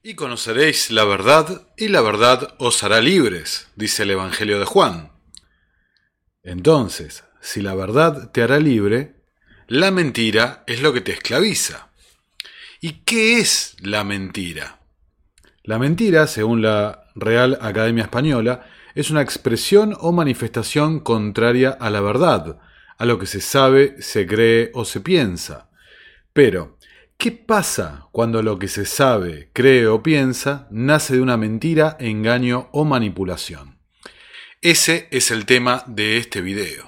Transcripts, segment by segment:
Y conoceréis la verdad, y la verdad os hará libres, dice el Evangelio de Juan. Entonces, si la verdad te hará libre, la mentira es lo que te esclaviza. ¿Y qué es la mentira? La mentira, según la Real Academia Española, es una expresión o manifestación contraria a la verdad, a lo que se sabe, se cree o se piensa. Pero, ¿qué pasa cuando lo que se sabe, cree o piensa nace de una mentira, engaño o manipulación? Ese es el tema de este video.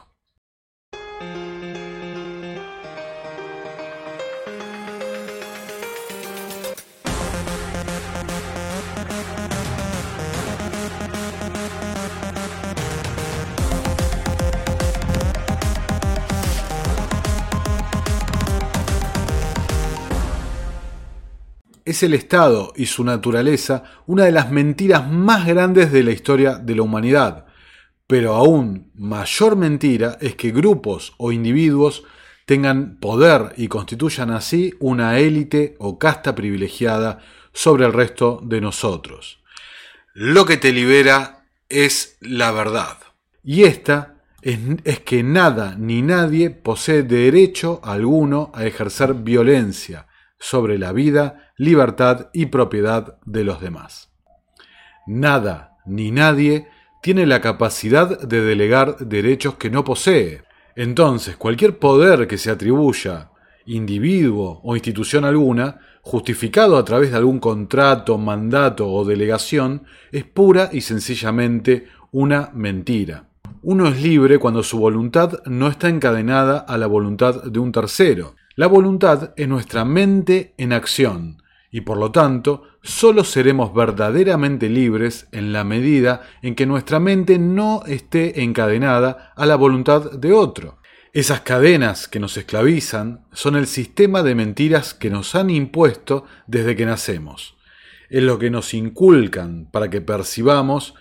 Es el Estado y su naturaleza una de las mentiras más grandes de la historia de la humanidad. Pero aún mayor mentira es que grupos o individuos tengan poder y constituyan así una élite o casta privilegiada sobre el resto de nosotros. Lo que te libera es la verdad. Y esta es, es, que nada ni nadie posee derecho alguno a ejercer violencia sobre la vida libertad y propiedad de los demás. Nada ni nadie tiene la capacidad de delegar derechos que no posee. Entonces, cualquier poder que se atribuya, individuo o institución alguna, justificado a través de algún contrato, mandato o delegación, es pura y sencillamente una mentira. Uno es libre cuando su voluntad no está encadenada a la voluntad de un tercero. La voluntad es nuestra mente en acción, y por lo tanto solo seremos verdaderamente libres en la medida en que nuestra mente no esté encadenada a la voluntad de otro. Esas cadenas que nos esclavizan son el sistema de mentiras que nos han impuesto desde que nacemos. Es lo que nos inculcan para que percibamos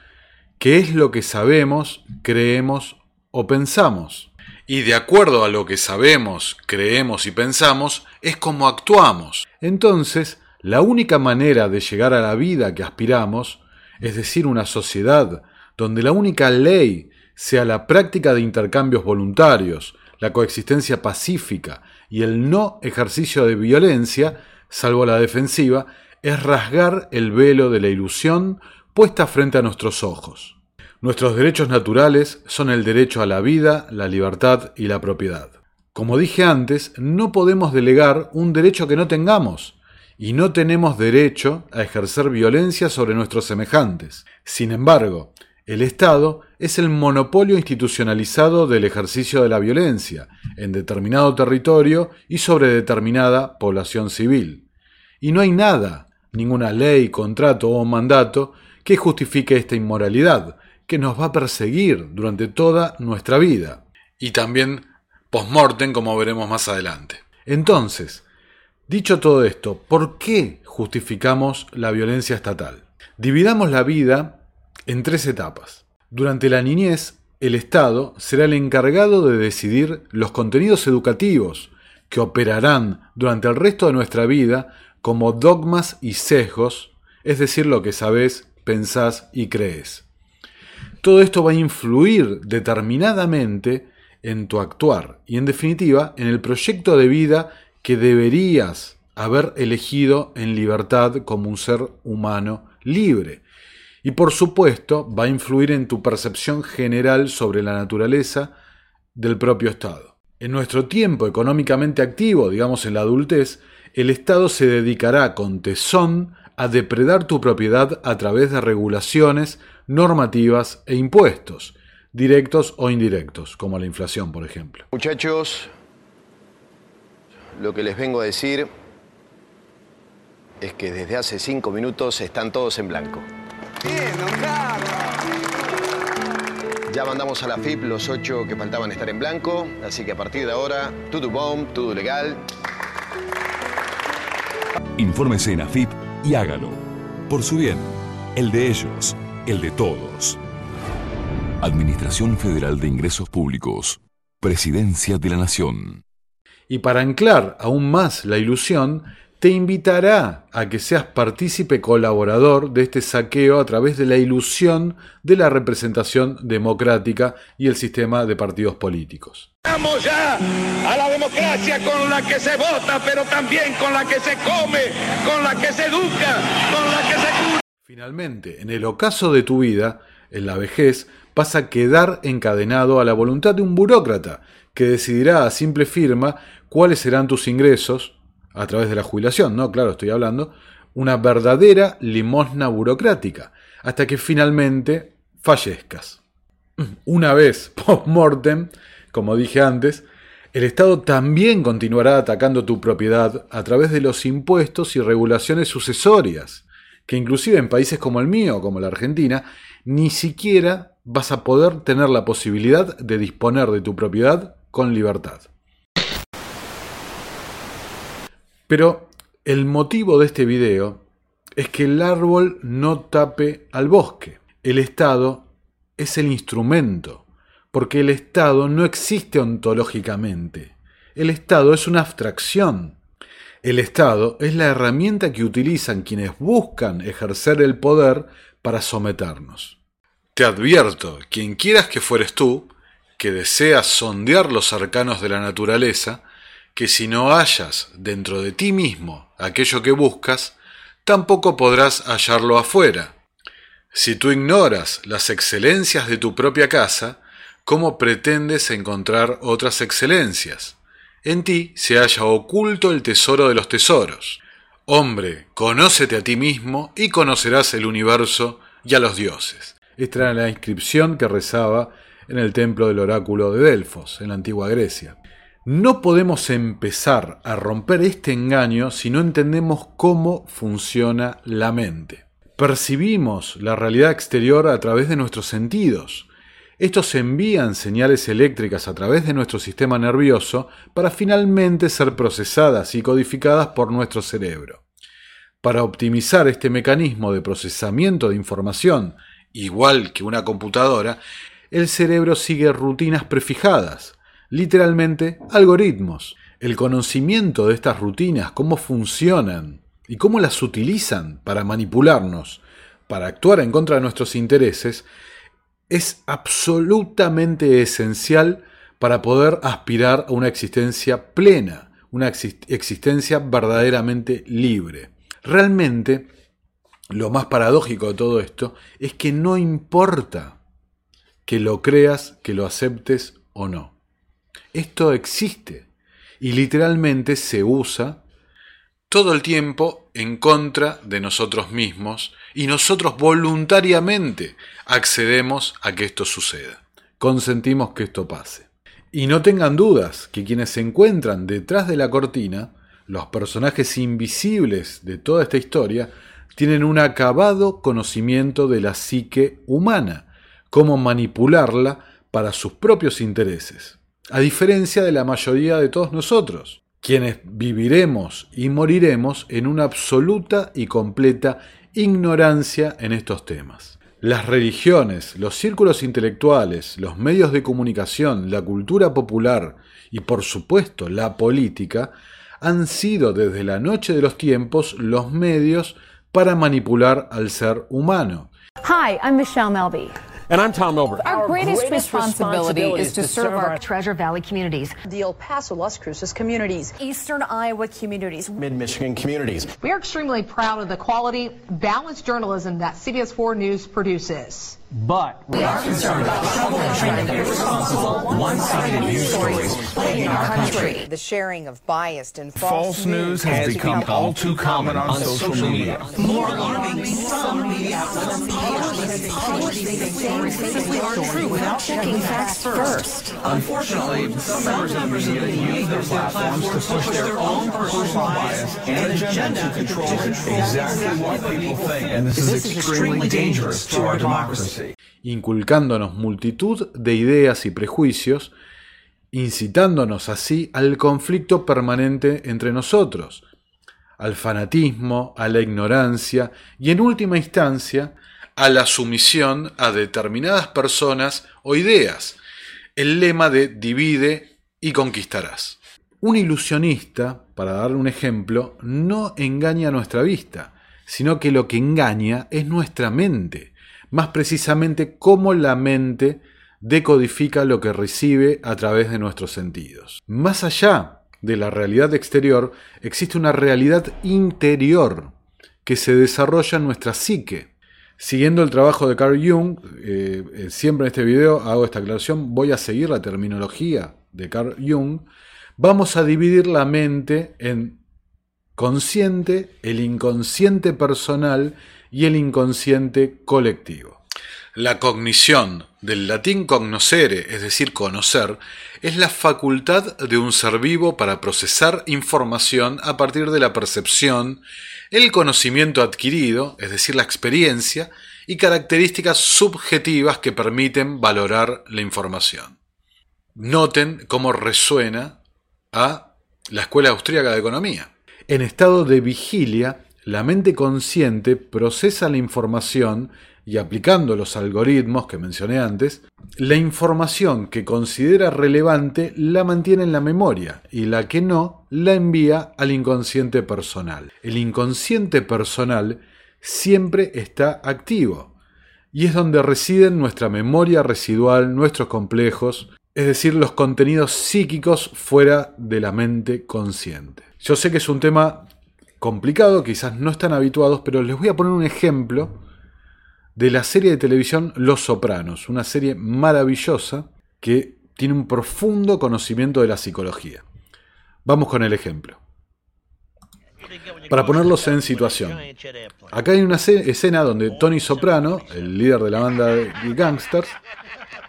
qué es lo que sabemos, creemos o pensamos. Y de acuerdo a lo que sabemos, creemos y pensamos, es como actuamos. Entonces, la única manera de llegar a la vida que aspiramos, es decir, una sociedad donde la única ley sea la práctica de intercambios voluntarios, la coexistencia pacífica y el no ejercicio de violencia, salvo la defensiva, es rasgar el velo de la ilusión puesta frente a nuestros ojos. Nuestros derechos naturales son el derecho a la vida, la libertad y la propiedad. Como dije antes, no podemos delegar un derecho que no tengamos, y no tenemos derecho a ejercer violencia sobre nuestros semejantes. Sin embargo, el Estado es el monopolio institucionalizado del ejercicio de la violencia en determinado territorio y sobre determinada población civil. Y no hay nada, ninguna ley, contrato o mandato que justifique esta inmoralidad, que nos va a perseguir durante toda nuestra vida. Y también post-mortem, como veremos más adelante. Entonces, Dicho todo esto, ¿por qué justificamos la violencia estatal? Dividamos la vida en tres etapas. Durante la niñez, el Estado será el encargado de decidir los contenidos educativos que operarán durante el resto de nuestra vida como dogmas y sesgos, es decir, lo que sabes, pensás y crees. Todo esto va a influir determinadamente en tu actuar y en definitiva en el proyecto de vida que deberías haber elegido en libertad como un ser humano libre. Y por supuesto va a influir en tu percepción general sobre la naturaleza del propio Estado. En nuestro tiempo económicamente activo, digamos en la adultez, el Estado se dedicará con tesón a depredar tu propiedad a través de regulaciones, normativas e impuestos, directos o indirectos, como la inflación, por ejemplo. Muchachos, lo que les vengo a decir es que desde hace cinco minutos están todos en blanco. Bien, don Carlos. Ya mandamos a la FIP los ocho que faltaban estar en blanco, así que a partir de ahora, todo bomb, todo legal. Infórmese en AFIP y hágalo. Por su bien, el de ellos, el de todos. Administración Federal de Ingresos Públicos. Presidencia de la Nación. Y para anclar aún más la ilusión, te invitará a que seas partícipe colaborador de este saqueo a través de la ilusión de la representación democrática y el sistema de partidos políticos. Vamos ya a la democracia con la que se vota, pero también con la que se come, con la que se educa, con la que se cura. Finalmente, en el ocaso de tu vida, en la vejez, vas a quedar encadenado a la voluntad de un burócrata que decidirá a simple firma cuáles serán tus ingresos, a través de la jubilación, ¿no? Claro, estoy hablando, una verdadera limosna burocrática, hasta que finalmente fallezcas. Una vez post-mortem, como dije antes, el Estado también continuará atacando tu propiedad a través de los impuestos y regulaciones sucesorias, que inclusive en países como el mío, como la Argentina, ni siquiera vas a poder tener la posibilidad de disponer de tu propiedad con libertad. Pero el motivo de este video es que el árbol no tape al bosque. El Estado es el instrumento, porque el Estado no existe ontológicamente. El Estado es una abstracción. El Estado es la herramienta que utilizan quienes buscan ejercer el poder para someternos. Te advierto, quien quieras que fueres tú, que deseas sondear los arcanos de la naturaleza, que si no hallas dentro de ti mismo aquello que buscas, tampoco podrás hallarlo afuera. Si tú ignoras las excelencias de tu propia casa, ¿cómo pretendes encontrar otras excelencias? En ti se halla oculto el tesoro de los tesoros. Hombre, conócete a ti mismo y conocerás el universo y a los dioses. Esta era la inscripción que rezaba en el templo del oráculo de Delfos, en la antigua Grecia. No podemos empezar a romper este engaño si no entendemos cómo funciona la mente. Percibimos la realidad exterior a través de nuestros sentidos. Estos envían señales eléctricas a través de nuestro sistema nervioso para finalmente ser procesadas y codificadas por nuestro cerebro. Para optimizar este mecanismo de procesamiento de información, igual que una computadora, el cerebro sigue rutinas prefijadas, literalmente algoritmos. El conocimiento de estas rutinas, cómo funcionan y cómo las utilizan para manipularnos, para actuar en contra de nuestros intereses, es absolutamente esencial para poder aspirar a una existencia plena, una existencia verdaderamente libre. Realmente, lo más paradójico de todo esto es que no importa que lo creas, que lo aceptes o no. Esto existe y literalmente se usa todo el tiempo en contra de nosotros mismos y nosotros voluntariamente accedemos a que esto suceda. Consentimos que esto pase. Y no tengan dudas que quienes se encuentran detrás de la cortina, los personajes invisibles de toda esta historia, tienen un acabado conocimiento de la psique humana, cómo manipularla para sus propios intereses a diferencia de la mayoría de todos nosotros, quienes viviremos y moriremos en una absoluta y completa ignorancia en estos temas. Las religiones, los círculos intelectuales, los medios de comunicación, la cultura popular y por supuesto la política han sido desde la noche de los tiempos los medios para manipular al ser humano. Hi, I'm Michelle Melby. And I'm Tom Milberg. Our, greatest, greatest responsibility, responsibility, is to, serve, our, Treasure Valley communities, the El Paso, Las Cruces communities, Eastern Iowa communities, Mid Michigan communities. We are extremely proud of the quality, balanced journalism that CBS 4 News produces. But we are concerned about troubling and irresponsible, one-sided news stories plaguing our country. The sharing of biased and false, false news has, has become, become all too common on, on social, social media. media. More alarming, some media outlets publish things that simply aren't true without checking facts first. Unfortunately, some members of the media use their platforms to push their own personal bias and agenda to control exactly what people think. And this is extremely dangerous to our democracy. Inculcándonos multitud de ideas y prejuicios, incitándonos así al conflicto permanente entre nosotros, al fanatismo, a la ignorancia y en última instancia a la sumisión a determinadas personas o ideas, el lema de divide y conquistarás. Un ilusionista, para darle un ejemplo, no engaña nuestra vista, sino que lo que engaña es nuestra mente, más precisamente cómo la mente decodifica lo que recibe a través de nuestros sentidos. Más allá de la realidad exterior, existe una realidad interior que se desarrolla en nuestra psique. Siguiendo el trabajo de Carl Jung, eh, eh, siempre en este video hago esta aclaración, voy a seguir la terminología de Carl Jung, vamos a dividir la mente en consciente, el inconsciente personal y el inconsciente colectivo. La cognición, del latín cognoscere, es decir, conocer, es la facultad de un ser vivo para procesar información a partir de la percepción, el conocimiento adquirido, es decir, la experiencia, y características subjetivas que permiten valorar la información. Noten cómo resuena a la Escuela Austríaca de Economía. En estado de vigilia, la mente consciente procesa la información y aplicando los algoritmos que mencioné antes, la información que considera relevante la mantiene en la memoria y la que no la envía al inconsciente personal. El inconsciente personal siempre está activo y es donde residen nuestra memoria residual, nuestros complejos, es decir, los contenidos psíquicos fuera de la mente consciente. Yo sé que es un tema complicado, quizás no están habituados, pero les voy a poner un ejemplo de la serie de televisión Los Sopranos, una serie maravillosa que tiene un profundo conocimiento de la psicología. Vamos con el ejemplo. Para ponerlos en situación. Acá hay una escena donde Tony Soprano, el líder de la banda de gangsters,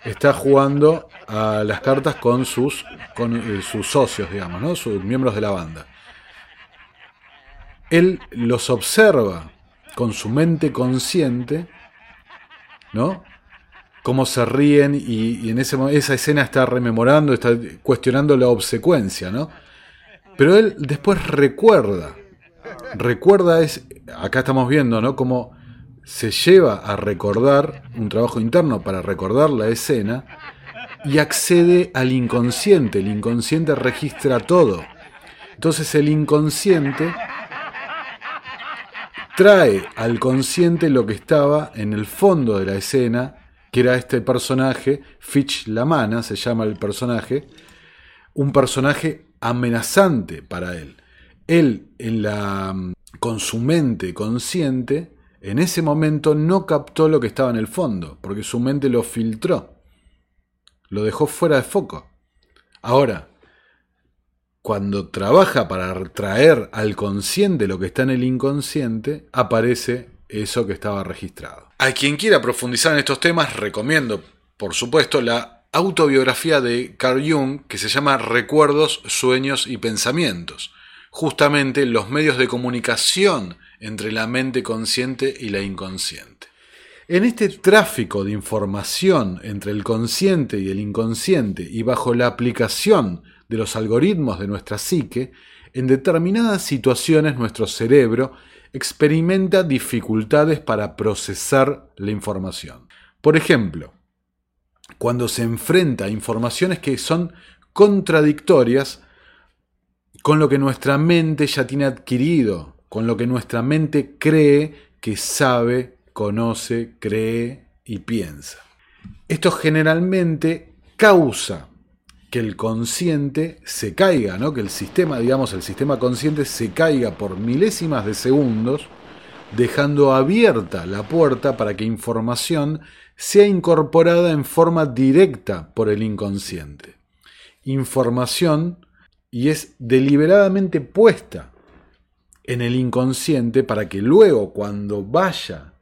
está jugando a las cartas con sus, con, eh, sus socios, digamos, ¿no? sus miembros de la banda. Él los observa con su mente consciente ¿no? Cómo se ríen y, en ese, esa escena está rememorando, está cuestionando la obsecuencia, ¿no? Pero él después recuerda, recuerda es, acá estamos viendo, ¿no? Cómo se lleva a recordar un trabajo interno para recordar la escena y accede al inconsciente. El inconsciente registra todo. Entonces el inconsciente trae al consciente lo que estaba en el fondo de la escena, que era este personaje, Fitch Lamana se llama el personaje, un personaje amenazante para él. Él, en la, con su mente consciente, en ese momento no captó lo que estaba en el fondo, porque su mente lo filtró, lo dejó fuera de foco. Ahora, cuando trabaja para traer al consciente lo que está en el inconsciente, aparece eso que estaba registrado. A quien quiera profundizar en estos temas, recomiendo, por supuesto, la autobiografía de Carl Jung que se llama Recuerdos, Sueños y Pensamientos. Justamente los medios de comunicación entre la mente consciente y la inconsciente. En este tráfico de información entre el consciente y el inconsciente y bajo la aplicación de los algoritmos de nuestra psique, en determinadas situaciones nuestro cerebro experimenta dificultades para procesar la información. Por ejemplo, cuando se enfrenta a informaciones que son contradictorias con lo que nuestra mente ya tiene adquirido, con lo que nuestra mente cree que sabe, conoce, cree y piensa. Esto generalmente causa que el consciente se caiga, ¿no? que el sistema, digamos, el sistema consciente se caiga por milésimas de segundos, dejando abierta la puerta para que información sea incorporada en forma directa por el inconsciente. Información y es deliberadamente puesta en el inconsciente para que luego cuando vaya,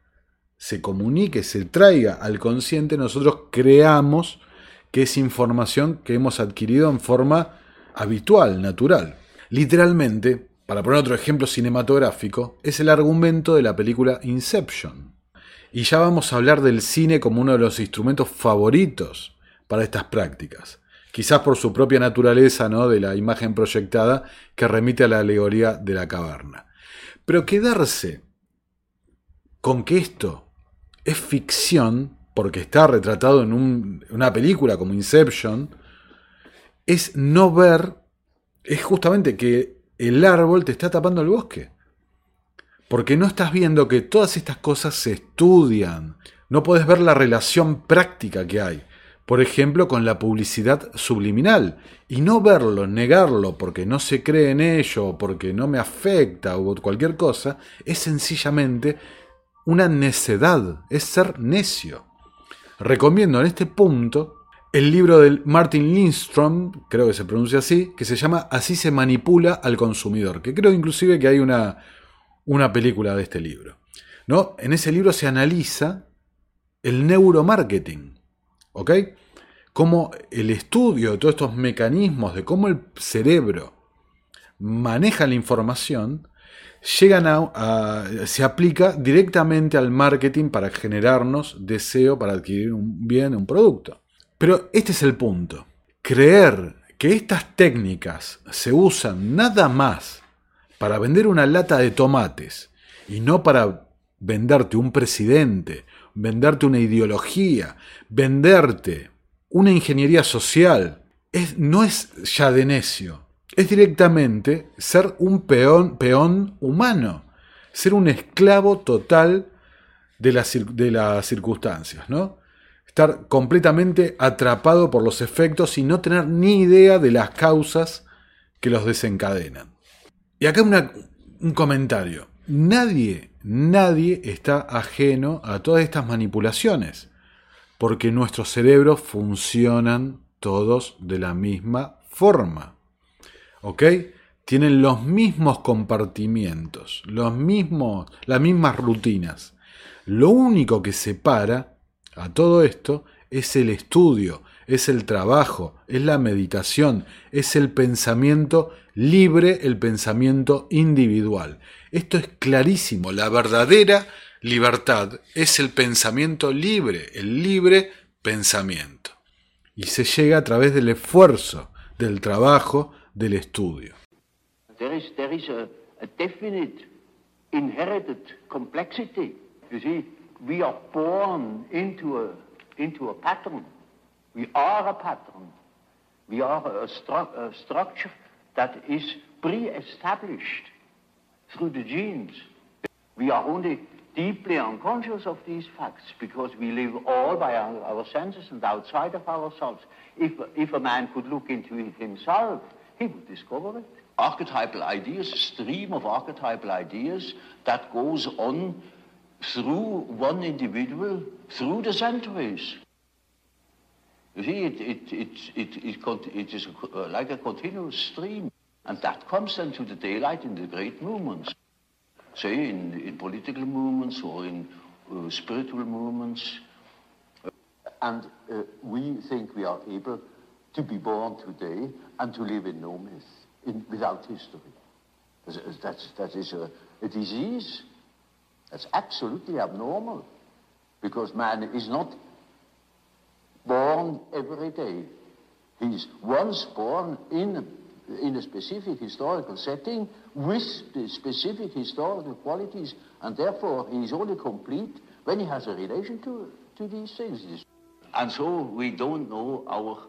se comunique, se traiga al consciente, nosotros creamos que es información que hemos adquirido en forma habitual, natural. Literalmente, para poner otro ejemplo cinematográfico, es el argumento de la película Inception. Y ya vamos a hablar del cine como uno de los instrumentos favoritos para estas prácticas. Quizás por su propia naturaleza, ¿no? De la imagen proyectada que remite a la alegoría de la caverna. Pero quedarse con que esto es ficción porque está retratado en una película como Inception, es no ver es justamente que el árbol te está tapando el bosque. Porque no estás viendo que todas estas cosas se estudian. No puedes ver la relación práctica que hay. Por ejemplo, con la publicidad subliminal. Y no verlo, negarlo porque no se cree en ello, porque no me afecta o cualquier cosa, es sencillamente una necedad, es ser necio. Recomiendo en este punto el libro del Martin Lindstrom, creo que se pronuncia así, que se llama Así se manipula al consumidor, que creo inclusive que hay una, una película de este libro. ¿no? En ese libro se analiza el neuromarketing, ¿ok? Cómo el estudio de todos estos mecanismos, de cómo el cerebro maneja la información, llegan a, se aplica directamente al marketing para generarnos deseo para adquirir un bien, un producto. Pero este es el punto. Creer que estas técnicas se usan nada más para vender una lata de tomates y no para venderte un presidente, venderte una ideología, venderte una ingeniería social, es, no es ya de necio, es directamente ser un peón, peón humano, ser un esclavo total de las, de las circunstancias, ¿no? estar completamente atrapado por los efectos y no tener ni idea de las causas que los desencadenan. Y acá un comentario. Nadie, nadie está ajeno a todas estas manipulaciones, porque nuestros cerebros funcionan todos de la misma forma. Tienen los mismos compartimientos, los mismos, las mismas rutinas. Lo único que separa a todo esto es el estudio, es el trabajo, es la meditación, es el pensamiento libre, el pensamiento individual. Esto es clarísimo, la verdadera libertad es el pensamiento libre, el libre pensamiento. Y se llega a través del esfuerzo, del trabajo, del estudio. There is, there is a, a definite inherited complexity. You see, we are born into a, into a pattern. We are a pattern. We are a, stru a structure that is pre-established through the genes. We are only deeply unconscious of these facts because we live all by our, our senses and outside of ourselves. If, if a man could look into it himself, he would discover it. Archetypal ideas, a stream of archetypal ideas that goes on through one individual, through the centuries. You see, it, it, it, it, it, it is uh, like a continuous stream. And that comes then to the daylight in the great movements. Say, in, in political movements or in uh, spiritual movements. And uh, we think we are able to be born today and to live in no myth, in, without history. That's, that is a, a disease. That's absolutely abnormal because man is not born every day. He's once born in, in a specific historical setting with the specific historical qualities, and therefore he is only complete when he has a relation to, to these things. And so we don't know our,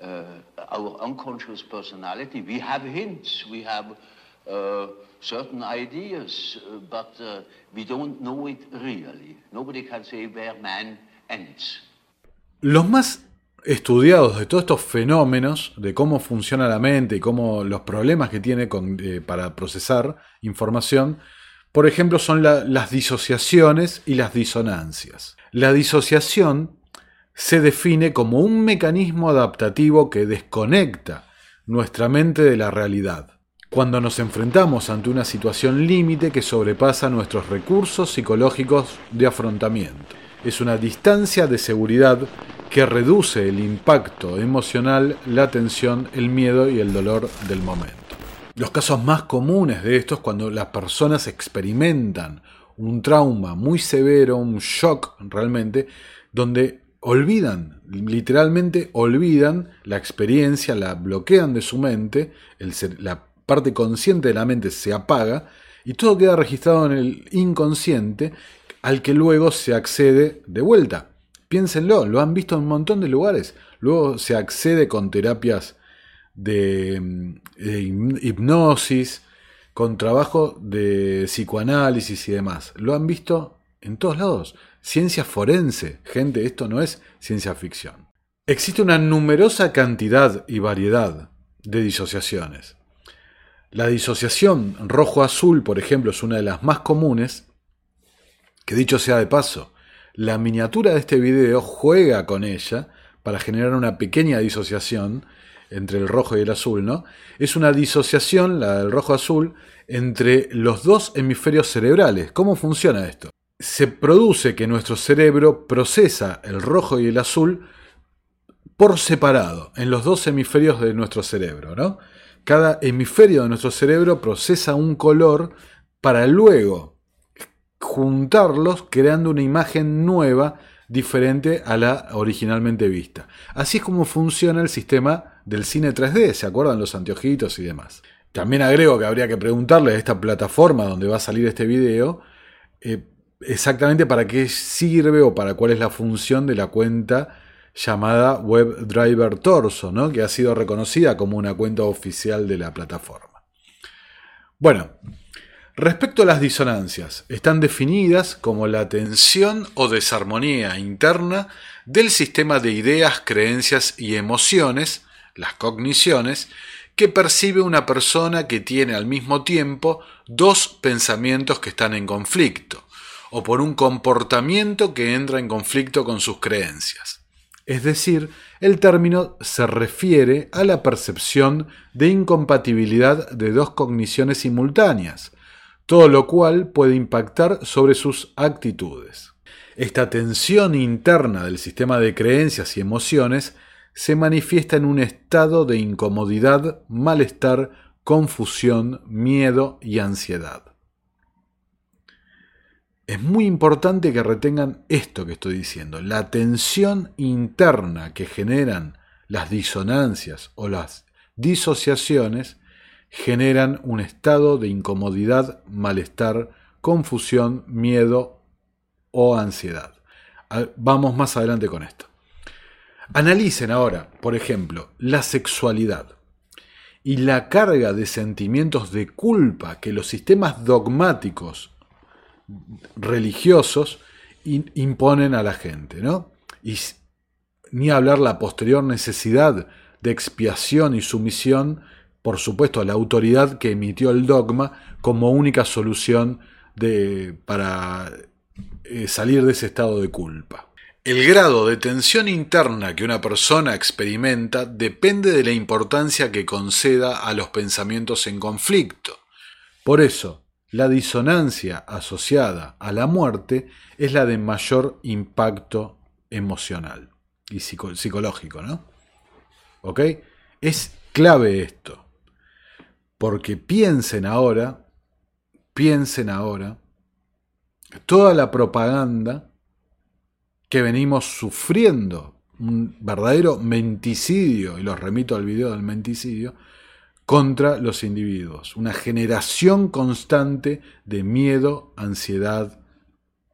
our unconscious personality. We have hints, we have uh, certain ideas, uh, but uh, we don't know it really. Nobody can say where man ends. Los más estudiados de todos estos fenómenos, de cómo funciona la mente y cómo los problemas que tiene con, eh, para procesar información, por ejemplo, son la, las disociaciones y las disonancias. La disociación se define como un mecanismo adaptativo que desconecta nuestra mente de la realidad cuando nos enfrentamos ante una situación límite que sobrepasa nuestros recursos psicológicos de afrontamiento. Es una distancia de seguridad que reduce el impacto emocional, la tensión, el miedo y el dolor del momento. Los casos más comunes de esto es cuando las personas experimentan un trauma muy severo, un shock realmente, donde olvidan, literalmente olvidan la experiencia, la bloquean de su mente, la parte consciente de la mente se apaga y todo queda registrado en el inconsciente al que luego se accede de vuelta. Piénsenlo, lo han visto en un montón de lugares. Luego se accede con terapias de hipnosis, con trabajo de psicoanálisis y demás. Lo han visto en todos lados. Ciencia forense. Gente, esto no es ciencia ficción. Existe una numerosa cantidad y variedad de disociaciones. La disociación rojo-azul, por ejemplo, es una de las más comunes, que dicho sea de paso, la miniatura de este video juega con ella para generar una pequeña disociación entre el rojo y el azul, ¿no? Es una disociación, la del rojo-azul, entre los dos hemisferios cerebrales. ¿Cómo funciona esto? Se produce que nuestro cerebro procesa el rojo y el azul por separado, en los dos hemisferios de nuestro cerebro, ¿no? Cada hemisferio de nuestro cerebro procesa un color para luego juntarlos creando una imagen nueva diferente a la originalmente vista. Así es como funciona el sistema del cine 3D, ¿se acuerdan los anteojitos y demás? También agrego que habría que preguntarle a esta plataforma donde va a salir este video eh, exactamente para qué sirve o para cuál es la función de la cuenta llamada WebDriver Torso, ¿no? que ha sido reconocida como una cuenta oficial de la plataforma. Bueno, respecto a las disonancias, están definidas como la tensión o desarmonía interna del sistema de ideas, creencias y emociones, las cogniciones, que percibe una persona que tiene al mismo tiempo dos pensamientos que están en conflicto, o por un comportamiento que entra en conflicto con sus creencias. Es decir, el término se refiere a la percepción de incompatibilidad de dos cogniciones simultáneas, todo lo cual puede impactar sobre sus actitudes. Esta tensión interna del sistema de creencias y emociones se manifiesta en un estado de incomodidad, malestar, confusión, miedo y ansiedad. Es muy importante que retengan esto que estoy diciendo. La tensión interna que generan las disonancias o las disociaciones generan un estado de incomodidad, malestar, confusión, miedo o ansiedad. Vamos más adelante con esto. Analicen ahora, por ejemplo, la sexualidad y la carga de sentimientos de culpa que los sistemas dogmáticos religiosos imponen a la gente, ¿no? Y ni hablar la posterior necesidad de expiación y sumisión, por supuesto, a la autoridad que emitió el dogma como única solución de, para eh, salir de ese estado de culpa. El grado de tensión interna que una persona experimenta depende de la importancia que conceda a los pensamientos en conflicto. Por eso, la disonancia asociada a la muerte es la de mayor impacto emocional y psicológico, ¿no? ¿Ok? Es clave esto. Porque piensen ahora, piensen ahora, toda la propaganda que venimos sufriendo, un verdadero menticidio, y los remito al video del menticidio, contra los individuos, una generación constante de miedo, ansiedad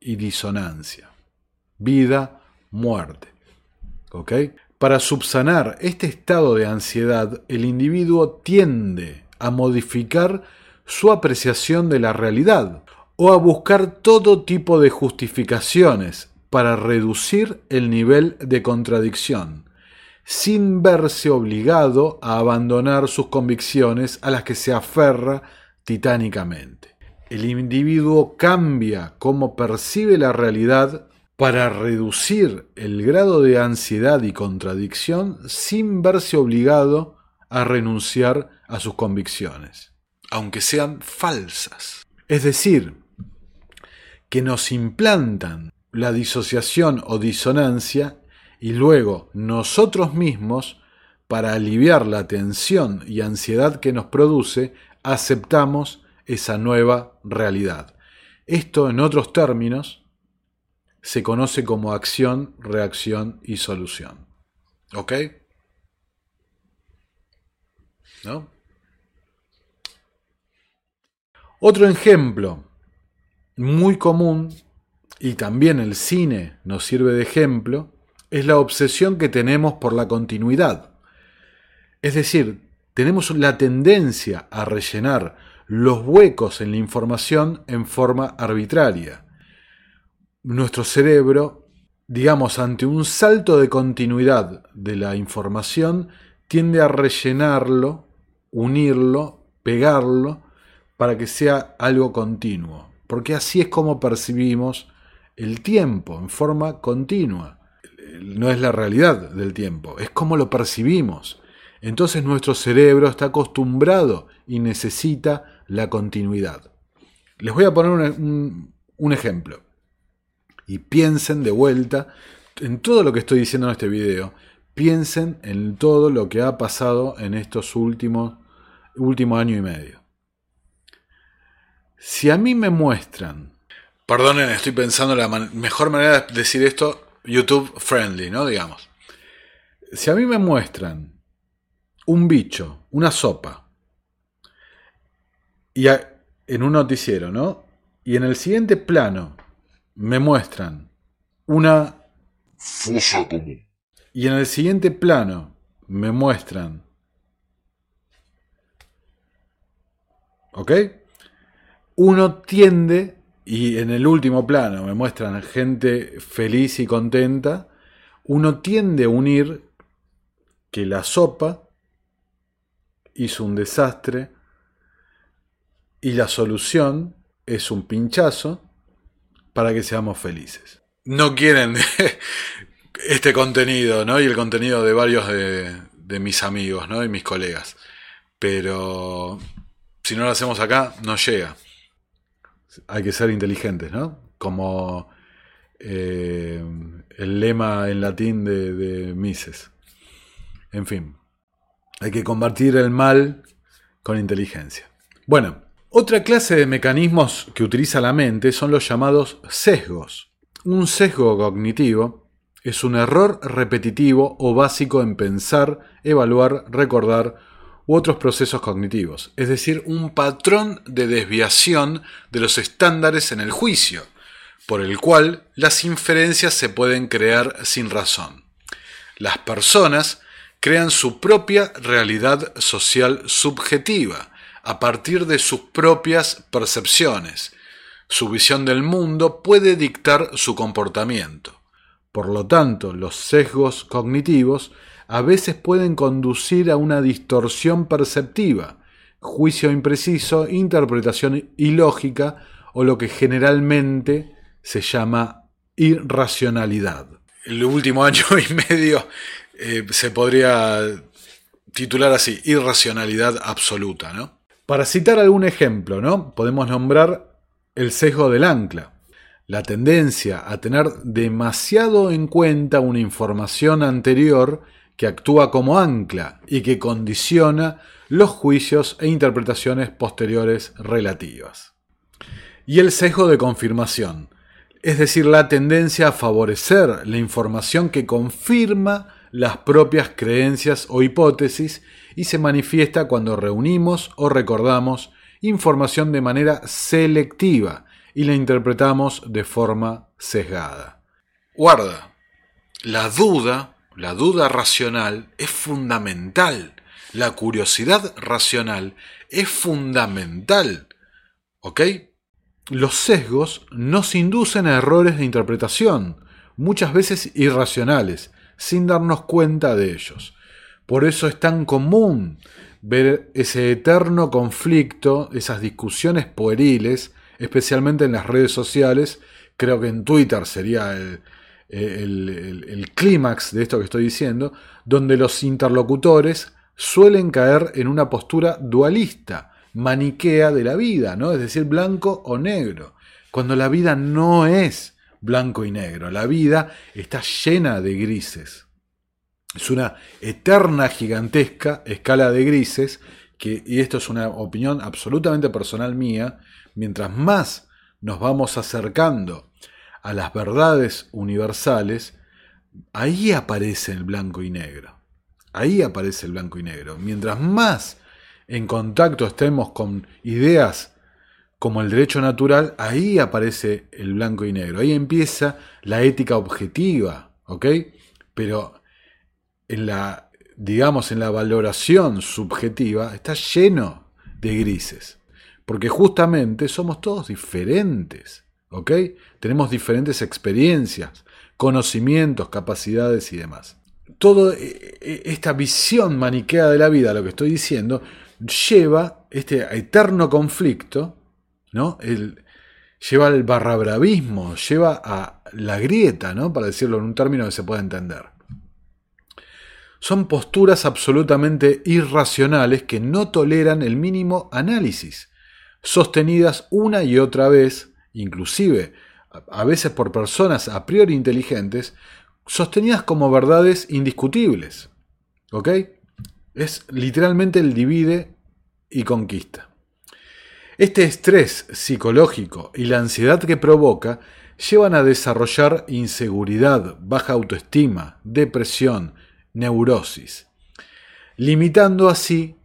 y disonancia. Vida, muerte. ¿Ok? Para subsanar este estado de ansiedad, el individuo tiende a modificar su apreciación de la realidad o a buscar todo tipo de justificaciones para reducir el nivel de contradicción sin verse obligado a abandonar sus convicciones a las que se aferra titánicamente. El individuo cambia cómo percibe la realidad para reducir el grado de ansiedad y contradicción sin verse obligado a renunciar a sus convicciones, aunque sean falsas. Es decir, que nos implantan la disociación o disonancia y luego nosotros mismos, para aliviar la tensión y ansiedad que nos produce, aceptamos esa nueva realidad. Esto, en otros términos, se conoce como acción, reacción y solución. ¿Ok? ¿No? Otro ejemplo muy común, y también el cine nos sirve de ejemplo, es la obsesión que tenemos por la continuidad. Es decir, tenemos la tendencia a rellenar los huecos en la información en forma arbitraria. Nuestro cerebro, digamos, ante un salto de continuidad de la información, tiende a rellenarlo, unirlo, pegarlo, para que sea algo continuo. Porque así es como percibimos el tiempo, en forma continua. No es la realidad del tiempo, es como lo percibimos. Entonces nuestro cerebro está acostumbrado y necesita la continuidad. Les voy a poner un, ejemplo. Y piensen de vuelta en todo lo que estoy diciendo en este video. Piensen en todo lo que ha pasado en estos últimos último año y medio. Si a mí me muestran, perdonen, estoy pensando la mejor manera de decir esto, YouTube friendly, ¿no? Digamos. Si a mí me muestran un bicho, una sopa, y a, en un noticiero, ¿no? Y en el siguiente plano me muestran una fosa común. Y en el siguiente plano me muestran ¿Ok? Uno tiende, y en el último plano me muestran gente feliz y contenta, uno tiende a unir que la sopa hizo un desastre y la solución es un pinchazo para que seamos felices. No quieren este contenido, ¿no? Y el contenido de varios de, de mis amigos, ¿no? Y mis colegas. Pero si no lo hacemos acá, no llega. Hay que ser inteligentes, ¿no? Como eh, el lema en latín de, de Mises. En fin, hay que combatir el mal con inteligencia. Bueno, otra clase de mecanismos que utiliza la mente son los llamados sesgos. Un sesgo cognitivo es un error repetitivo o básico en pensar, evaluar, recordar u otros procesos cognitivos, es decir, un patrón de desviación de los estándares en el juicio, por el cual las inferencias se pueden crear sin razón. Las personas crean su propia realidad social subjetiva, a partir de sus propias percepciones. Su visión del mundo puede dictar su comportamiento. Por lo tanto, los sesgos cognitivos a veces pueden conducir a una distorsión perceptiva, juicio impreciso, interpretación ilógica o lo que generalmente se llama irracionalidad. El último año y medio eh, se podría titular así, irracionalidad absoluta, ¿no? Para citar algún ejemplo, ¿no? Podemos nombrar el sesgo del ancla, la tendencia a tener demasiado en cuenta una información anterior que actúa como ancla y que condiciona los juicios e interpretaciones posteriores relativas. Y el sesgo de confirmación, es decir, la tendencia a favorecer la información que confirma las propias creencias o hipótesis y se manifiesta cuando reunimos o recordamos información de manera selectiva y la interpretamos de forma sesgada. Guarda, la duda la duda racional es fundamental. La curiosidad racional es fundamental. ¿Ok? Los sesgos nos inducen a errores de interpretación, muchas veces irracionales, sin darnos cuenta de ellos. Por eso es tan común ver ese eterno conflicto, esas discusiones pueriles, especialmente en las redes sociales. Creo que en Twitter sería el, el, clímax de esto que estoy diciendo, donde los interlocutores suelen caer en una postura dualista, maniquea de la vida, ¿no? Es decir, blanco o negro, cuando la vida no es blanco y negro, la vida está llena de grises. Es una eterna, gigantesca escala de grises, que, y esto es una opinión absolutamente personal mía, mientras más nos vamos acercando a las verdades universales, ahí aparece el blanco y negro. Ahí aparece el blanco y negro. Mientras más en contacto estemos con ideas como el derecho natural, ahí aparece el blanco y negro. Ahí empieza la ética objetiva. Pero en la digamos, en la valoración subjetiva, está lleno de grises. Porque justamente somos todos diferentes, ¿ok? Tenemos diferentes experiencias, conocimientos, capacidades y demás. Toda esta visión maniquea de la vida, lo que estoy diciendo, lleva este eterno conflicto, ¿no? El, lleva al barrabravismo, lleva a la grieta, ¿no? Para decirlo en un término que se pueda entender. Son posturas absolutamente irracionales que no toleran el mínimo análisis, sostenidas una y otra vez, inclusive a veces por personas a priori inteligentes, sostenidas como verdades indiscutibles. ¿Ok? Es literalmente el divide y conquista. Este estrés psicológico y la ansiedad que provoca llevan a desarrollar inseguridad, baja autoestima, depresión, neurosis, limitando así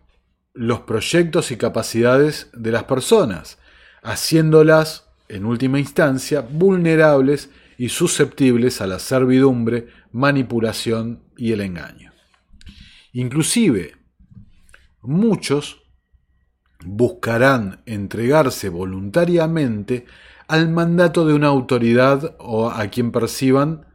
los proyectos y capacidades de las personas, haciéndolas, en última instancia, vulnerables y susceptibles a la servidumbre, manipulación y el engaño. Inclusive, muchos buscarán entregarse voluntariamente al mandato de una autoridad o a quien perciban,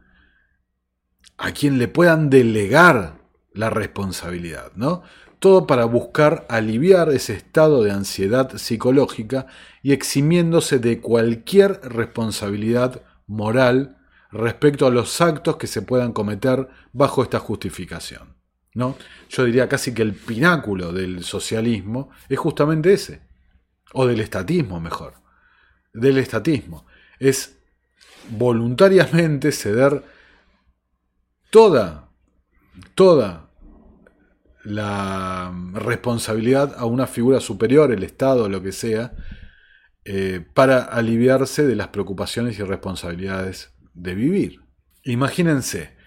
a quien le puedan delegar la responsabilidad, ¿no? Todo para buscar aliviar ese estado de ansiedad psicológica y eximiéndose de cualquier responsabilidad moral respecto a los actos que se puedan cometer bajo esta justificación. ¿no? Yo diría casi que el pináculo del socialismo es justamente ese, o del estatismo mejor, del estatismo. Es voluntariamente ceder toda, toda la responsabilidad a una figura superior, el Estado, lo que sea, eh, para aliviarse de las preocupaciones y responsabilidades de vivir. Imagínense,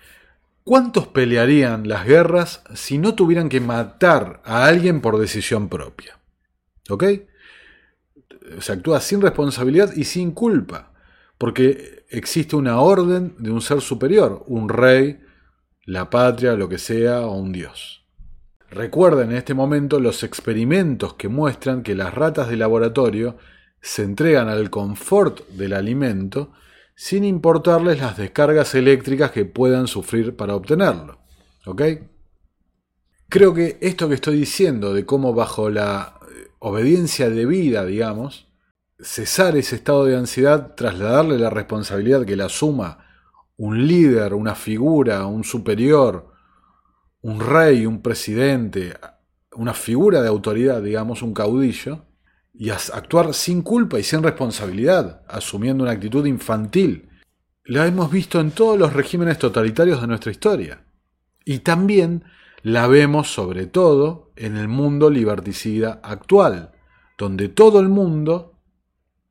¿cuántos pelearían las guerras si no tuvieran que matar a alguien por decisión propia? ¿Ok? Se actúa sin responsabilidad y sin culpa, porque existe una orden de un ser superior, un rey, la patria, lo que sea, o un dios. Recuerden en este momento los experimentos que muestran que las ratas de laboratorio se entregan al confort del alimento sin importarles las descargas eléctricas que puedan sufrir para obtenerlo. ¿Ok? Creo que esto que estoy diciendo de cómo bajo la eh, obediencia debida, digamos, cesar ese estado de ansiedad, trasladarle la responsabilidad que la asuma un líder, una figura, un superior, un rey, un presidente, una figura de autoridad, digamos, un caudillo, y actuar sin culpa y sin responsabilidad, asumiendo una actitud infantil. La hemos visto en todos los regímenes totalitarios de nuestra historia. Y también la vemos sobre todo en el mundo liberticida actual, donde todo el mundo,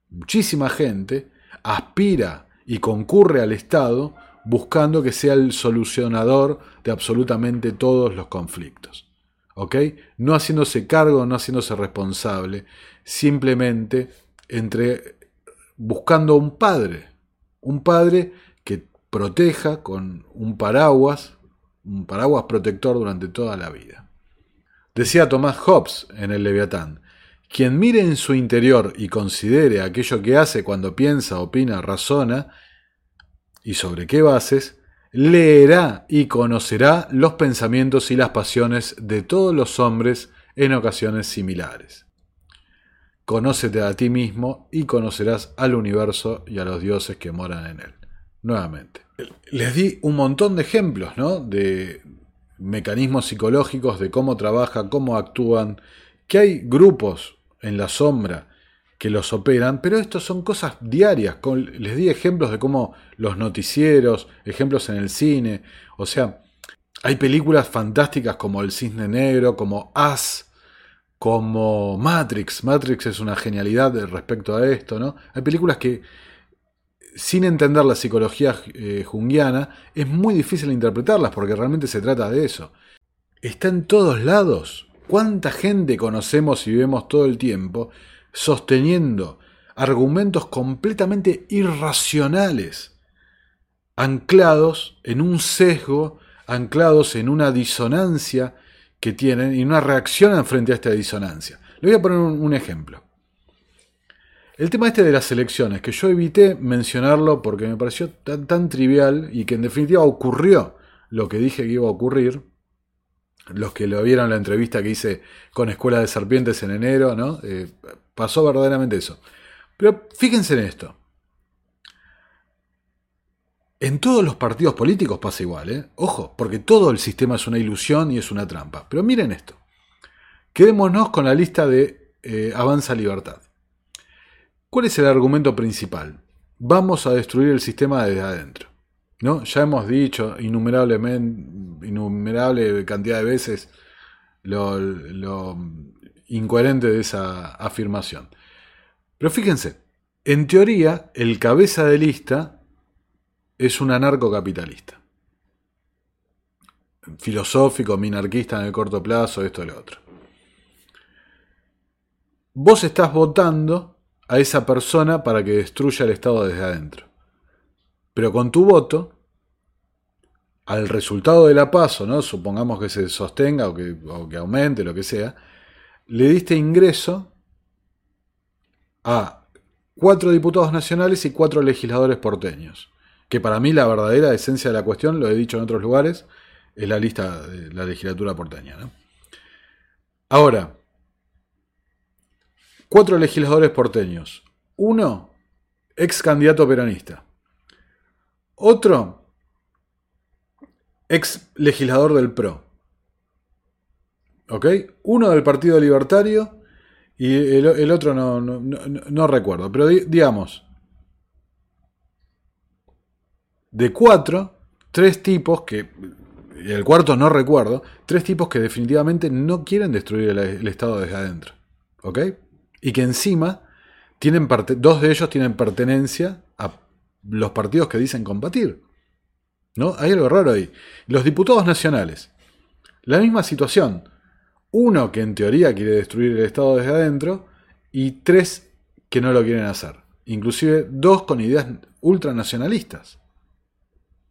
muchísima gente, aspira y concurre al Estado buscando que sea el solucionador de absolutamente todos los conflictos. ¿Ok? No haciéndose cargo, no haciéndose responsable, simplemente entre buscando un padre, un padre que proteja con un paraguas, un paraguas protector durante toda la vida. Decía Tomás Hobbes en el Leviatán, quien mire en su interior y considere aquello que hace cuando piensa, opina, razona, y sobre qué bases, leerá y conocerá los pensamientos y las pasiones de todos los hombres en ocasiones similares. Conócete a ti mismo y conocerás al universo y a los dioses que moran en él. Nuevamente. Les di un montón de ejemplos, ¿no? De mecanismos psicológicos, de cómo trabaja, cómo actúan, que hay grupos en la sombra que los operan, pero esto son cosas diarias. Les di ejemplos de cómo los noticieros, ejemplos en el cine, o sea, hay películas fantásticas como El Cisne Negro, como As, como Matrix. Matrix es una genialidad respecto a esto, ¿no? Hay películas que, sin entender la psicología eh, junguiana, es muy difícil interpretarlas porque realmente se trata de eso. Está en todos lados. ¿Cuánta gente conocemos y vemos todo el tiempo sosteniendo argumentos completamente irracionales, anclados en un sesgo anclados en una disonancia que tienen y una reacción frente a esta disonancia. Le voy a poner un, ejemplo. El tema este de las elecciones, que yo evité mencionarlo porque me pareció tan, tan trivial y que en definitiva ocurrió lo que dije que iba a ocurrir. Los que lo vieron la entrevista que hice con Escuela de Serpientes en enero, ¿no? Eh, pasó verdaderamente eso. Pero fíjense en esto. En todos los partidos políticos pasa igual, ¿eh? Ojo, porque todo el sistema es una ilusión y es una trampa. Pero miren esto. Quedémonos con la lista de eh, Avanza Libertad. ¿Cuál es el argumento principal? Vamos a destruir el sistema desde adentro. ¿no? Ya hemos dicho innumerable cantidad de veces lo, lo incoherente de esa afirmación. Pero fíjense, en teoría, el cabeza de lista es un anarcocapitalista. Filosófico, minarquista en el corto plazo, esto y lo otro. Vos estás votando a esa persona para que destruya el Estado desde adentro. Pero con tu voto, al resultado de la paso, ¿no? supongamos que se sostenga o que, o que aumente, lo que sea, le diste ingreso a cuatro diputados nacionales y cuatro legisladores porteños que para mí la verdadera esencia de la cuestión, lo he dicho en otros lugares, es la lista de la legislatura porteña. Ahora, cuatro legisladores porteños. Uno, ex candidato peronista. Otro, ex legislador del PRO. ¿Ok? Uno del Partido Libertario y el, otro no, no, no recuerdo. Pero digamos, de cuatro, tres tipos que, el cuarto no recuerdo, tres tipos que definitivamente no quieren destruir el, Estado desde adentro. ¿Ok? Y que encima tienen parte, dos de ellos tienen pertenencia a los partidos que dicen combatir. ¿No? Hay algo raro ahí. Los diputados nacionales. La misma situación. Uno que en teoría quiere destruir el Estado desde adentro y tres que no lo quieren hacer. Inclusive dos con ideas ultranacionalistas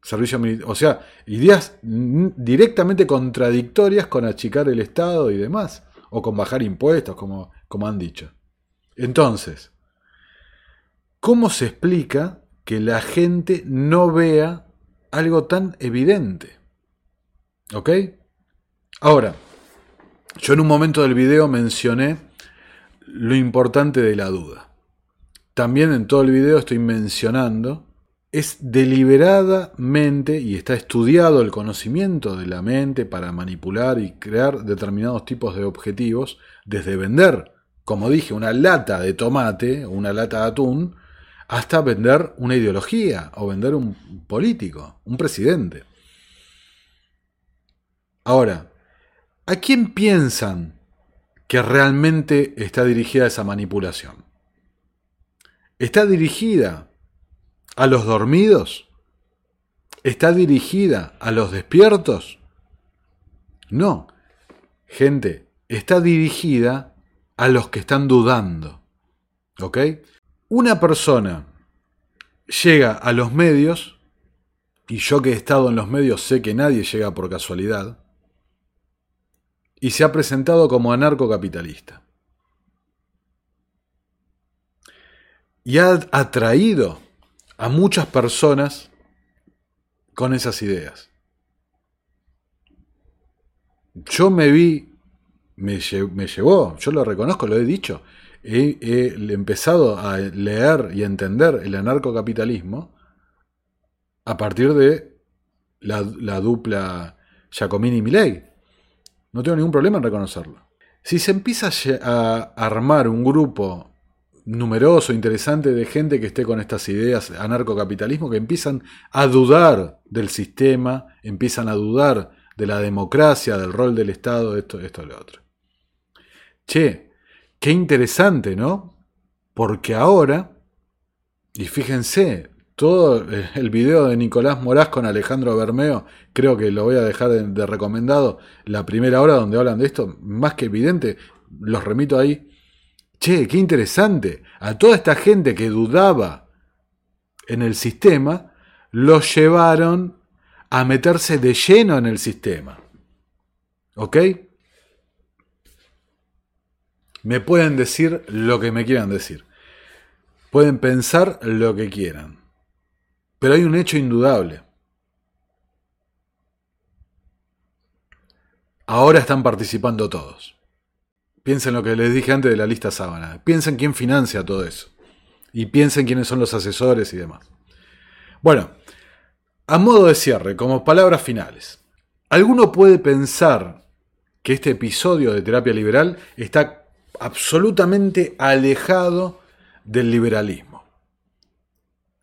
servicio militar. O sea, ideas directamente contradictorias con achicar el Estado y demás. O con bajar impuestos, como, como han dicho. Entonces, ¿cómo se explica que la gente no vea algo tan evidente? ¿Ok? Ahora, yo en un momento del video mencioné lo importante de la duda. También en todo el video estoy mencionando es deliberadamente y está estudiado el conocimiento de la mente para manipular y crear determinados tipos de objetivos, desde vender, como dije, una lata de tomate o una lata de atún, hasta vender una ideología o vender un político, un presidente. Ahora, ¿a quién piensan que realmente está dirigida esa manipulación? Está dirigida a los dormidos? ¿Está dirigida a los despiertos? No. Gente, está dirigida a los que están dudando. ¿Ok? Una persona llega a los medios, y yo que he estado en los medios sé que nadie llega por casualidad, y se ha presentado como anarcocapitalista. Y ha atraído a muchas personas con esas ideas. Yo me vi, me, llevó, yo lo reconozco, lo he dicho, he, empezado a leer y entender el anarcocapitalismo a partir de la, la dupla Giacomini-Milley. No tengo ningún problema en reconocerlo. Si se empieza a armar un grupo numeroso, interesante de gente que esté con estas ideas anarcocapitalismo, que empiezan a dudar del sistema, empiezan a dudar de la democracia, del rol del Estado, esto, esto, lo otro. Che, qué interesante, ¿no? Porque ahora, y fíjense, todo el video de Nicolás Morás con Alejandro Bermeo, creo que lo voy a dejar de recomendado, la primera hora donde hablan de esto, más que evidente, los remito ahí Che, qué interesante. A toda esta gente que dudaba en el sistema, los llevaron a meterse de lleno en el sistema. ¿Ok? Me pueden decir lo que me quieran decir. Pueden pensar lo que quieran. Pero hay un hecho indudable. Ahora están participando todos. Piensen lo que les dije antes de la lista sábana. Piensen quién financia todo eso. Y piensen quiénes son los asesores y demás. Bueno, a modo de cierre, como palabras finales. Alguno puede pensar que este episodio de terapia liberal está absolutamente alejado del liberalismo.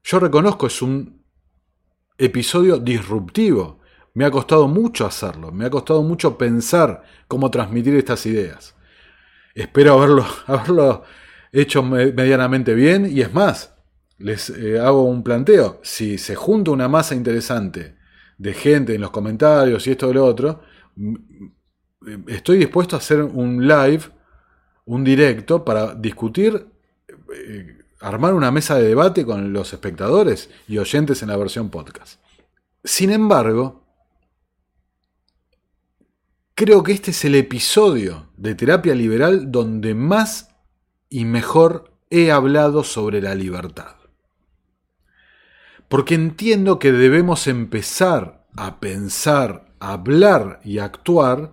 Yo reconozco, es un episodio disruptivo. Me ha costado mucho hacerlo, me ha costado mucho pensar cómo transmitir estas ideas. Espero haberlo, hecho medianamente bien y es más, les eh, hago un planteo. Si se junta una masa interesante de gente en los comentarios y esto y lo otro, estoy dispuesto a hacer un live, un directo para discutir eh, armar una mesa de debate con los espectadores y oyentes en la versión podcast. Sin embargo, creo que este es el episodio de terapia liberal donde más y mejor he hablado sobre la libertad. Porque entiendo que debemos empezar a pensar, hablar y actuar,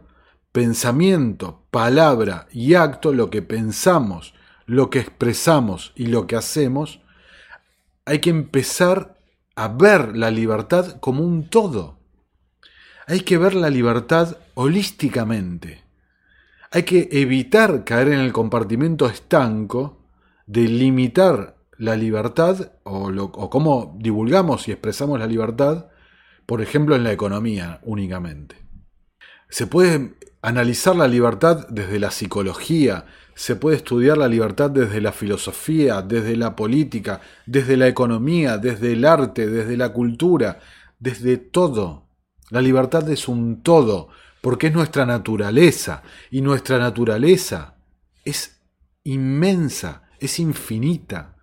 pensamiento, palabra y acto, lo que pensamos, lo que expresamos y lo que hacemos, hay que empezar a ver la libertad como un todo. Hay que ver la libertad holísticamente. Hay que evitar caer en el compartimento estanco de limitar la libertad o, o cómo divulgamos y expresamos la libertad, por ejemplo, en la economía únicamente. Se puede analizar la libertad desde la psicología, se puede estudiar la libertad desde la filosofía, desde la política, desde la economía, desde el arte, desde la cultura, desde todo. La libertad es un todo, porque es nuestra naturaleza, y nuestra naturaleza es inmensa, es infinita.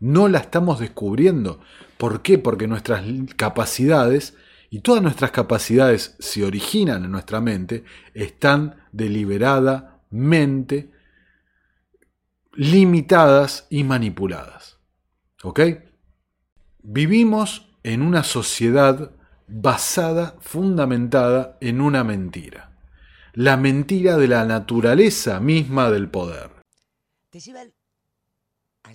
No la estamos descubriendo. ¿Por qué? Porque nuestras capacidades, y todas nuestras capacidades se originan en nuestra mente, están deliberadamente limitadas y manipuladas. ¿Ok? Vivimos en una sociedad basada, fundamentada en una mentira. La mentira de la naturaleza misma del poder. Te lleva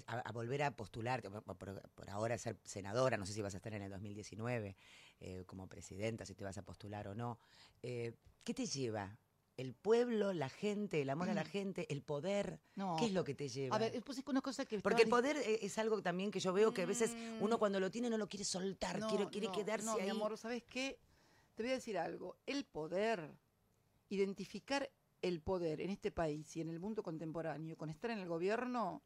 a, volver a postular, por, ahora ser senadora, no sé si vas a estar en el 2019 eh, como presidenta, si te vas a postular o no. Eh, ¿Qué te lleva el pueblo, la gente, el amor a la mm. gente, el poder. ¿Qué es lo que te lleva? A ver, pues es una cosa que. Porque el poder e, es algo también que yo veo que a veces uno mm. cuando lo tiene no lo quiere soltar, quiere, quiere quedarse ahí. Mi amor, ¿sabes qué? Te voy a decir algo. El poder, identificar el poder en este país y en el mundo contemporáneo con estar en el gobierno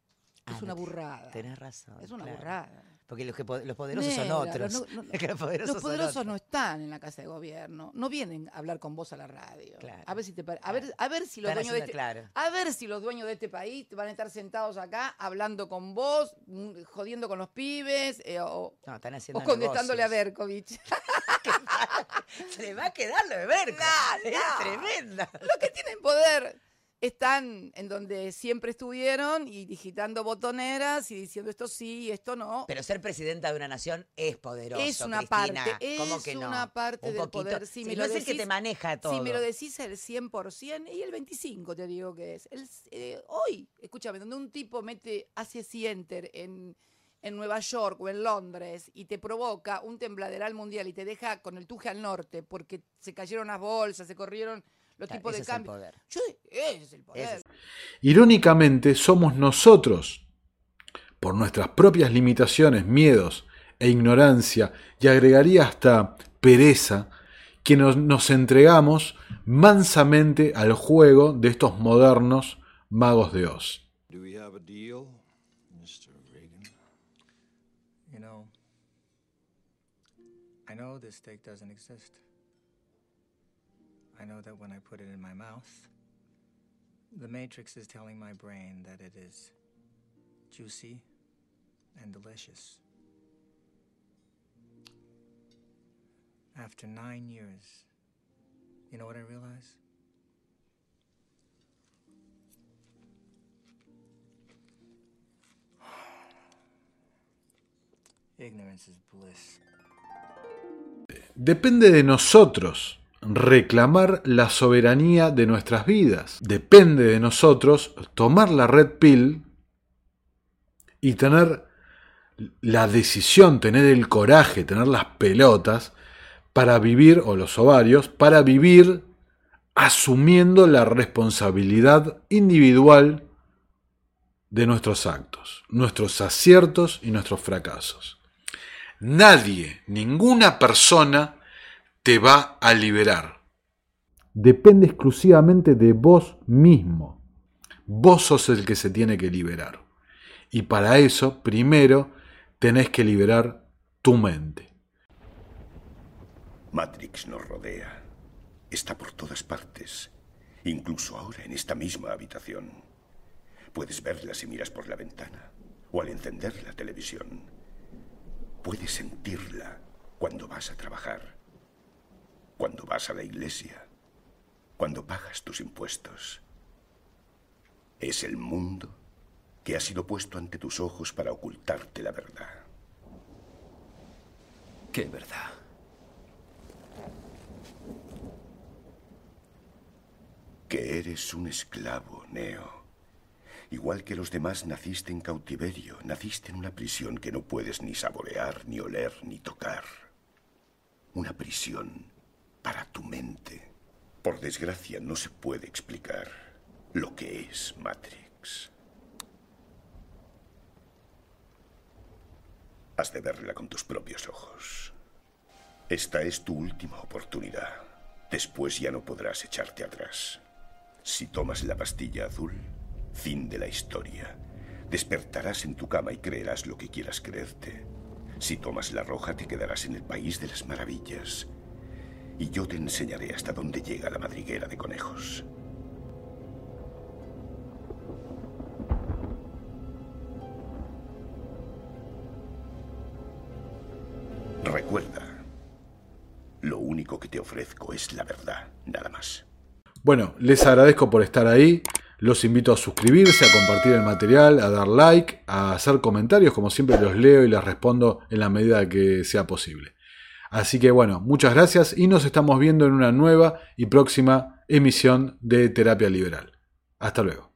es ah, una burrada. Tenés razón. Es una burrada. Porque los, que, los poderosos son otros. los poderosos, no están en la casa de gobierno. No vienen a hablar con vos a la radio. A ver si te a ver, a ver si los dueños de este, a ver si los dueños de este país van a estar sentados acá hablando con vos, mm, jodiendo con los pibes eh, o, contestándole a Berkovich. Se le va a quedar lo de Berkovich. es tremenda. Los que tienen poder están en donde siempre estuvieron y digitando botoneras y diciendo esto sí y esto no. Pero ser presidenta de una nación es poderoso. Es una parte, es una parte del poder. Si me no es el que te maneja todo. Si me lo decís el 100% y el 25 te digo que es. El, eh, hoy, escúchame, donde un tipo mete, hace enter en, en Nueva York o en Londres y te provoca un tembladeral mundial y te deja con el tuje al norte porque se cayeron las bolsas, se corrieron los tipos de cambio. ese es el poder. Irónicamente, somos nosotros, por nuestras propias limitaciones, miedos e ignorancia, y agregaría hasta pereza, que nos, entregamos mansamente al juego de estos modernos magos de Oz. Do we have a deal, Mr. Reagan? You know, I know this steak doesn't exist. I know that when I put it in my mouth, the matrix is telling my brain that it is juicy and delicious. After nine years, you know what I realize? Ignorance is bliss. Depende de nosotros reclamar la soberanía de nuestras vidas. Depende de nosotros tomar la red pill y tener la decisión, tener el coraje, tener las pelotas para vivir, o los ovarios, para vivir asumiendo la responsabilidad individual de nuestros actos, nuestros aciertos y nuestros fracasos. Nadie, ninguna persona te va a liberar. Depende exclusivamente de vos mismo. Vos sos el que se tiene que liberar. Y para eso, primero, tenés que liberar tu mente. Matrix nos rodea. Está por todas partes. Incluso ahora en esta misma habitación. Puedes verla si miras por la ventana o al encender la televisión. Puedes sentirla cuando vas a trabajar, cuando vas a la iglesia, cuando pagas tus impuestos. Es el mundo que ha sido puesto ante tus ojos para ocultarte la verdad. ¿Qué verdad? Que eres un esclavo, Neo. Igual que los demás naciste en cautiverio, naciste en una prisión que no puedes ni saborear, ni oler, ni tocar. Una prisión para tu mente. Por desgracia no se puede explicar lo que es Matrix. Has de verla con tus propios ojos. Esta es tu última oportunidad. Después ya no podrás echarte atrás. Si tomas la pastilla azul, fin de la historia. Despertarás en tu cama y creerás lo que quieras creerte. Si tomas la roja, te quedarás en el país de las maravillas. Y yo te enseñaré hasta dónde llega la madriguera de conejos. Recuerda, lo único que te ofrezco es la verdad, nada más. Bueno, les agradezco por estar ahí. Los invito a suscribirse, a compartir el material, a dar like, a hacer comentarios. Como siempre los leo y les respondo en la medida que sea posible. Así que bueno, muchas gracias y nos estamos viendo en una nueva y próxima emisión de Terapia Liberal. Hasta luego.